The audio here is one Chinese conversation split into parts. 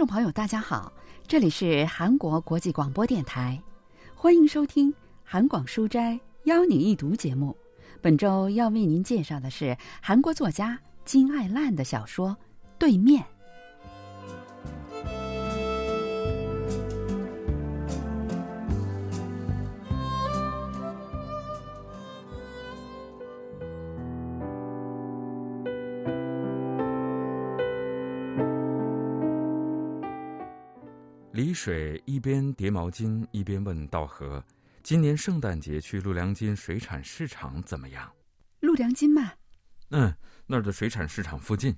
众朋友，大家好，这里是韩国国际广播电台，欢迎收听韩广书斋邀你一读节目。本周要为您介绍的是韩国作家金爱烂的小说《对面》。李水一边叠毛巾一边问道和：“今年圣诞节去陆良金水产市场怎么样？”陆良金嘛，嗯，那儿的水产市场附近。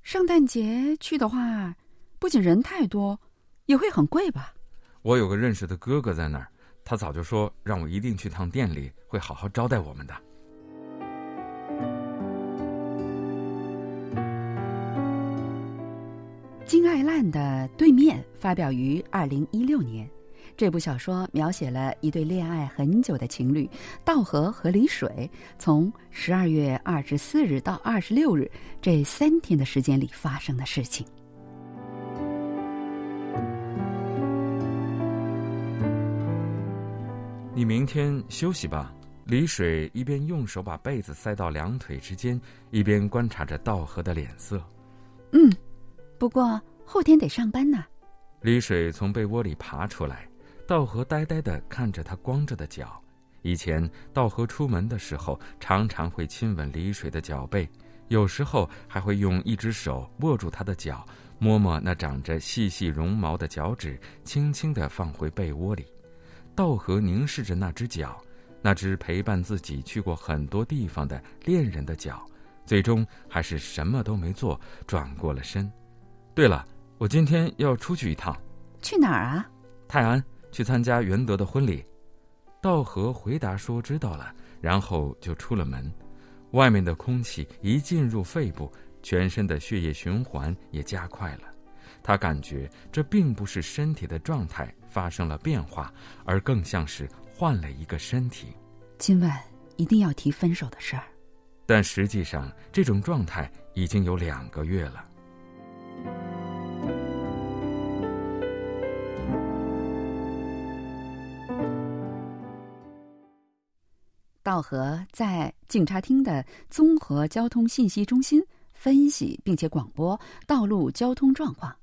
圣诞节去的话，不仅人太多，也会很贵吧？我有个认识的哥哥在那儿，他早就说让我一定去趟店里，会好好招待我们的。金爱烂的《对面》发表于二零一六年。这部小说描写了一对恋爱很久的情侣道和和李水，从十二月二十四日到二十六日这三天的时间里发生的事情。你明天休息吧。李水一边用手把被子塞到两腿之间，一边观察着道和的脸色。嗯。不过后天得上班呢。李水从被窝里爬出来，道和呆呆的看着他光着的脚。以前道和出门的时候，常常会亲吻李水的脚背，有时候还会用一只手握住他的脚，摸摸那长着细细绒毛的脚趾，轻轻的放回被窝里。道和凝视着那只脚，那只陪伴自己去过很多地方的恋人的脚，最终还是什么都没做，转过了身。对了，我今天要出去一趟，去哪儿啊？泰安，去参加元德的婚礼。道和回答说：“知道了。”然后就出了门。外面的空气一进入肺部，全身的血液循环也加快了。他感觉这并不是身体的状态发生了变化，而更像是换了一个身体。今晚一定要提分手的事儿。但实际上，这种状态已经有两个月了。和在警察厅的综合交通信息中心分析并且广播道路交通状况。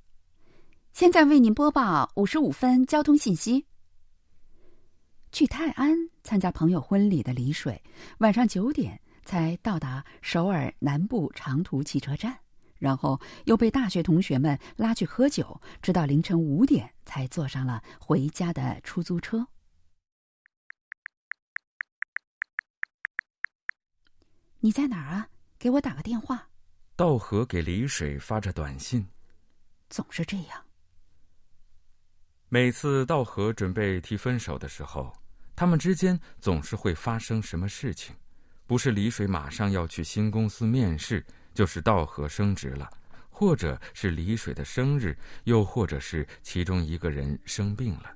现在为您播报五十五分交通信息。去泰安参加朋友婚礼的李水，晚上九点才到达首尔南部长途汽车站。然后又被大学同学们拉去喝酒，直到凌晨五点才坐上了回家的出租车。你在哪儿啊？给我打个电话。道和给李水发着短信。总是这样。每次道和准备提分手的时候，他们之间总是会发生什么事情？不是李水马上要去新公司面试。就是道和升职了，或者是李水的生日，又或者是其中一个人生病了。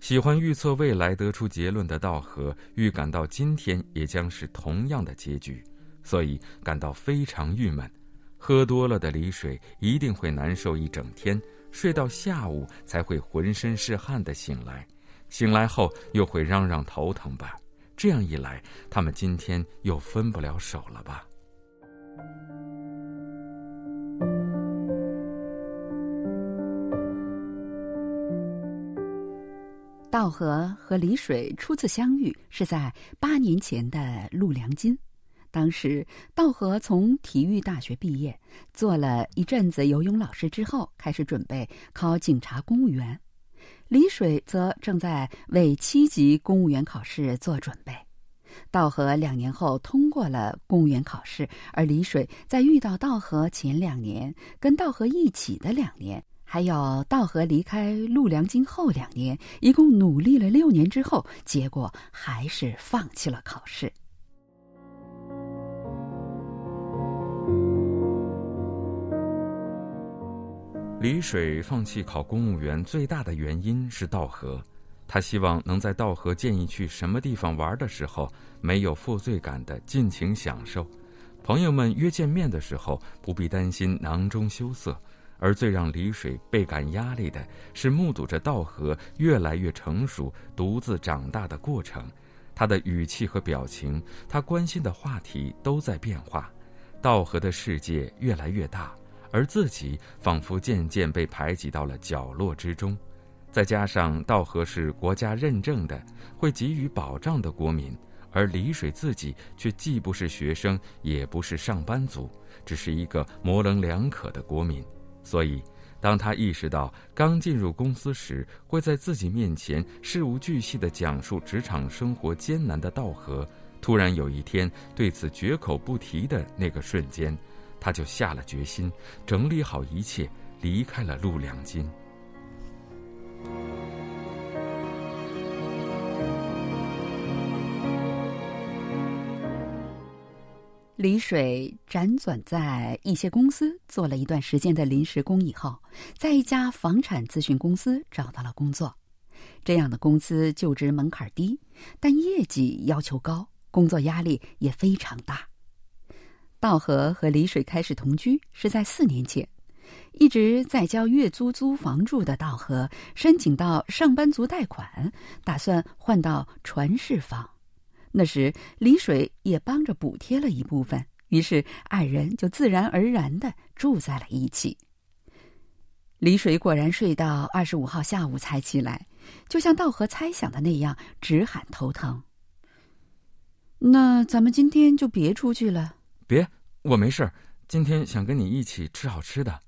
喜欢预测未来、得出结论的道和预感到今天也将是同样的结局，所以感到非常郁闷。喝多了的李水一定会难受一整天，睡到下午才会浑身是汗的醒来，醒来后又会嚷嚷头疼吧？这样一来，他们今天又分不了手了吧？道和和李水初次相遇是在八年前的陆良金。当时道和从体育大学毕业，做了一阵子游泳老师之后，开始准备考警察公务员。李水则正在为七级公务员考试做准备。道和两年后通过了公务员考试，而李水在遇到道和前两年，跟道和一起的两年。还有道和离开陆良京后两年，一共努力了六年之后，结果还是放弃了考试。李水放弃考公务员最大的原因是道和，他希望能在道和建议去什么地方玩的时候，没有负罪感的尽情享受；朋友们约见面的时候，不必担心囊中羞涩。而最让李水倍感压力的是，目睹着道和越来越成熟、独自长大的过程。他的语气和表情，他关心的话题都在变化。道和的世界越来越大，而自己仿佛渐渐被排挤到了角落之中。再加上道和是国家认证的、会给予保障的国民，而李水自己却既不是学生，也不是上班族，只是一个模棱两可的国民。所以，当他意识到刚进入公司时会在自己面前事无巨细地讲述职场生活艰难的道和，突然有一天对此绝口不提的那个瞬间，他就下了决心，整理好一切，离开了陆良金。李水辗转在一些公司做了一段时间的临时工以后，在一家房产咨询公司找到了工作。这样的公司就职门槛低，但业绩要求高，工作压力也非常大。道和和李水开始同居是在四年前，一直在交月租租房住的道和申请到上班族贷款，打算换到传世房。那时，李水也帮着补贴了一部分，于是二人就自然而然的住在了一起。李水果然睡到二十五号下午才起来，就像道和猜想的那样，直喊头疼。那咱们今天就别出去了。别，我没事今天想跟你一起吃好吃的。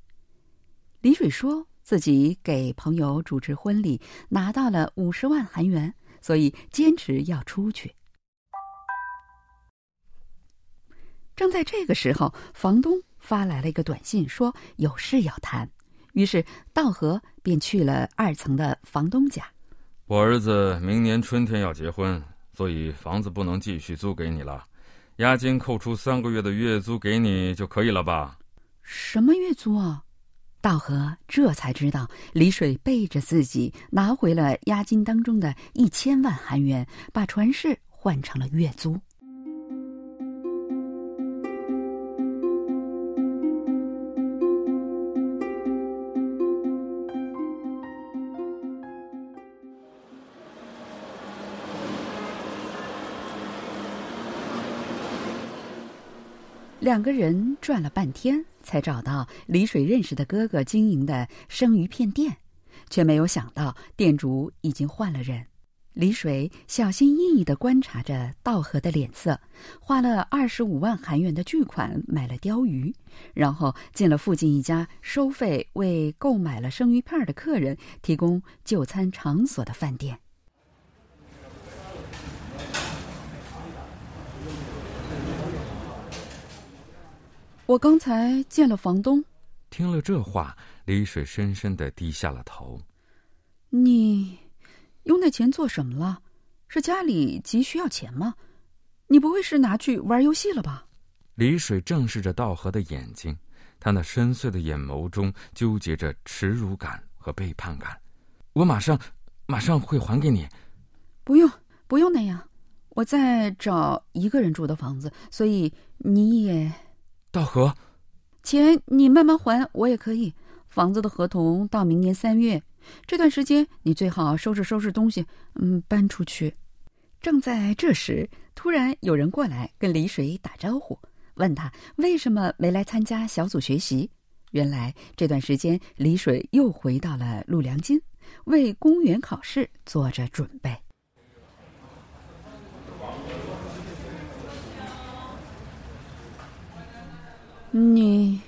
李水说自己给朋友主持婚礼，拿到了五十万韩元，所以坚持要出去。正在这个时候，房东发来了一个短信，说有事要谈。于是道和便去了二层的房东家。我儿子明年春天要结婚，所以房子不能继续租给你了。押金扣除三个月的月租给你就可以了吧？什么月租啊？道和这才知道，李水背着自己拿回了押金当中的一千万韩元，把传世换成了月租。两个人转了半天，才找到李水认识的哥哥经营的生鱼片店，却没有想到店主已经换了人。李水小心翼翼的观察着道和的脸色，花了二十五万韩元的巨款买了鲷鱼，然后进了附近一家收费为购买了生鱼片的客人提供就餐场所的饭店。我刚才见了房东。听了这话，李水深深的低下了头。你用那钱做什么了？是家里急需要钱吗？你不会是拿去玩游戏了吧？李水正视着道和的眼睛，他那深邃的眼眸中纠结着耻辱感和背叛感。我马上，马上会还给你。不用，不用那样。我在找一个人住的房子，所以你也。道和，钱你慢慢还，我也可以。房子的合同到明年三月，这段时间你最好收拾收拾东西，嗯，搬出去。正在这时，突然有人过来跟李水打招呼，问他为什么没来参加小组学习。原来这段时间，李水又回到了陆良金，为公务员考试做着准备。你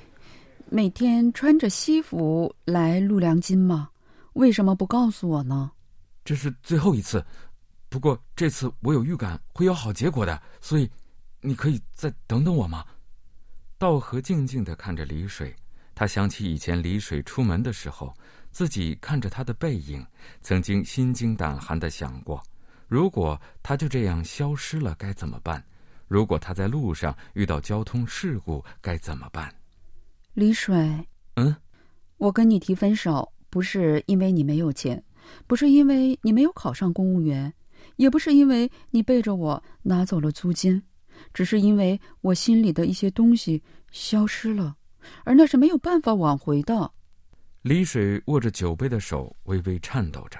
每天穿着西服来陆良金吗？为什么不告诉我呢？这是最后一次，不过这次我有预感会有好结果的，所以你可以再等等我吗？道和静静的看着李水，他想起以前李水出门的时候，自己看着他的背影，曾经心惊胆寒的想过，如果他就这样消失了，该怎么办？如果他在路上遇到交通事故该怎么办？李水，嗯，我跟你提分手，不是因为你没有钱，不是因为你没有考上公务员，也不是因为你背着我拿走了租金，只是因为我心里的一些东西消失了，而那是没有办法挽回的。李水握着酒杯的手微微颤抖着。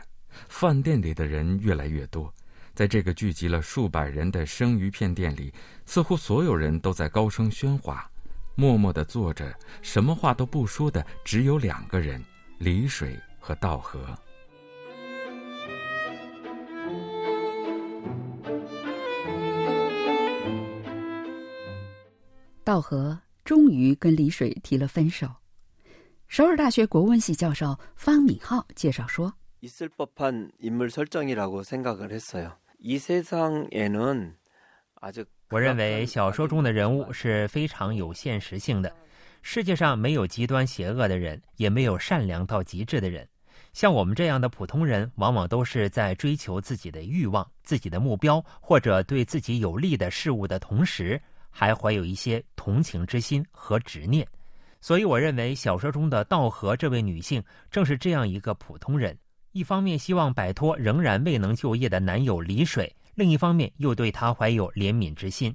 饭店里的人越来越多，在这个聚集了数百人的生鱼片店里，似乎所有人都在高声喧哗。默默的坐着，什么话都不说的，只有两个人：李水和道和。道和终于跟李水提了分手。首尔大学国文系教授方敏浩介绍说：“我认为小说中的人物是非常有现实性的。世界上没有极端邪恶的人，也没有善良到极致的人。像我们这样的普通人，往往都是在追求自己的欲望、自己的目标，或者对自己有利的事物的同时。”还怀有一些同情之心和执念，所以我认为小说中的道和这位女性正是这样一个普通人。一方面希望摆脱仍然未能就业的男友李水，另一方面又对他怀有怜悯之心。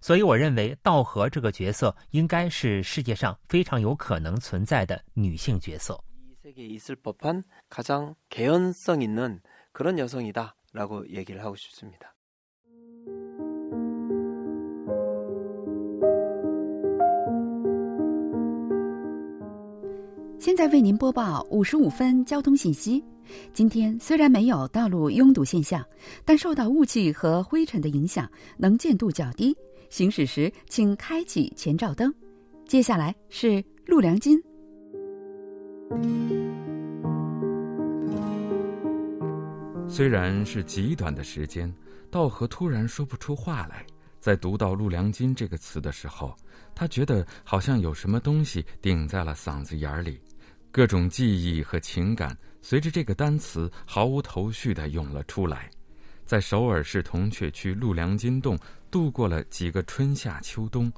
所以，我认为道和这个角色应该是世界上非常有可能存在的女性角色。세계있을법한가장개연성있는그런여성이다라고얘기를하고싶습니 다. 现在为您播报五十五分交通信息。今天虽然没有道路拥堵现象，但受到雾气和灰尘的影响，能见度较低。行驶时请开启前照灯。接下来是陆良金。虽然是极短的时间，道和突然说不出话来。在读到“陆良金”这个词的时候，他觉得好像有什么东西顶在了嗓子眼里。各种记忆和情感随着这个单词毫无头绪地涌了出来，在首尔市铜雀区陆良金洞度过了几个春夏秋冬，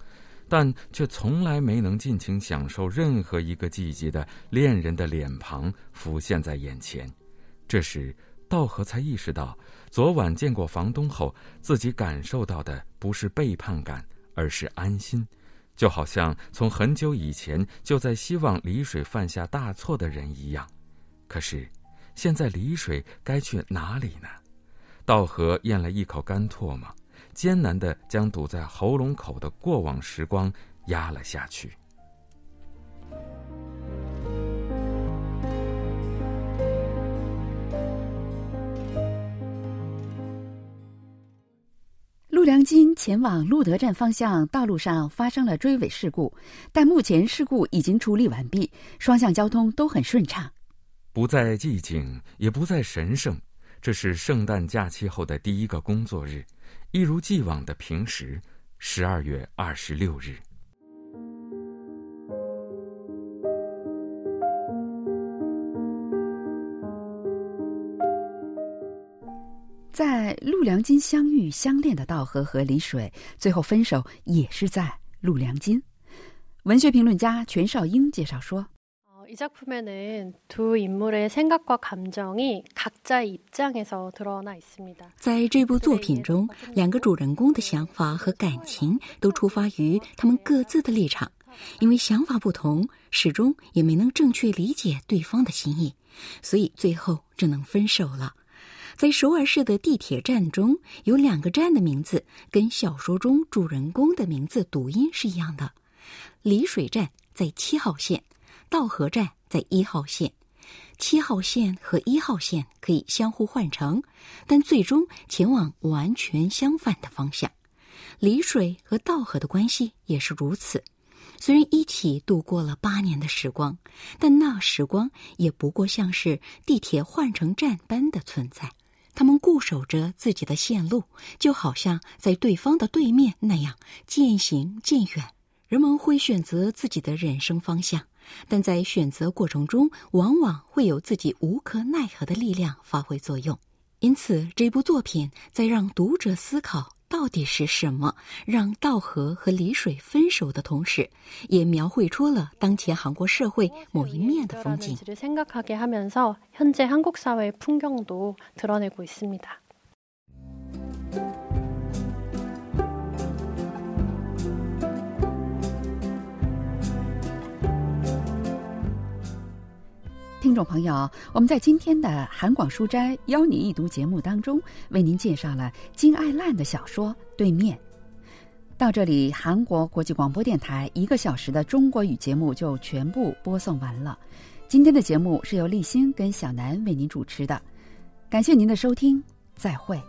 但却从来没能尽情享受任何一个季节的恋人的脸庞浮现在眼前。这时，道和才意识到，昨晚见过房东后，自己感受到的不是背叛感，而是安心。就好像从很久以前就在希望李水犯下大错的人一样，可是，现在李水该去哪里呢？道和咽了一口干唾沫，艰难地将堵在喉咙口的过往时光压了下去。陆良金前往路德站方向道路上发生了追尾事故，但目前事故已经处理完毕，双向交通都很顺畅。不再寂静，也不再神圣，这是圣诞假期后的第一个工作日，一如既往的平时，十二月二十六日。在陆良金相遇相恋的道和和李水，最后分手也是在陆良金。文学评论家全少英介绍说：“ 이작품에는두인물의생각과감정이각자입장에서드러나있습니다在这部作品中，两个主人公的想法和感情都出发于他们各自的立场，因为想法不同，始终也没能正确理解对方的心意，所以最后只能分手了。”在首尔市的地铁站中，有两个站的名字跟小说中主人公的名字读音是一样的。里水站在七号线， 道河站在一号线。七号线和一号线可以相互换乘，但最终前往完全相反的方向。里水和道河的关系也是如此。虽然一起度过了八年的时光，但那时光也不过像是地铁换乘站般的存在。他们固守着自己的线路，就好像在对方的对面那样渐行渐远。人们会选择自己的人生方向，但在选择过程中，往往会有自己无可奈何的力量发挥作用。因此，这部作品在让读者思考。到底是什么让道和和李水分手的同时，也描绘出了当前韩国社会某一面的风景。听众朋友，我们在今天的韩广书斋邀您一读节目当中，为您介绍了金爱烂的小说《对面》。到这里，韩国国际广播电台一个小时的中国语节目就全部播送完了。今天的节目是由立新跟小南为您主持的，感谢您的收听，再会。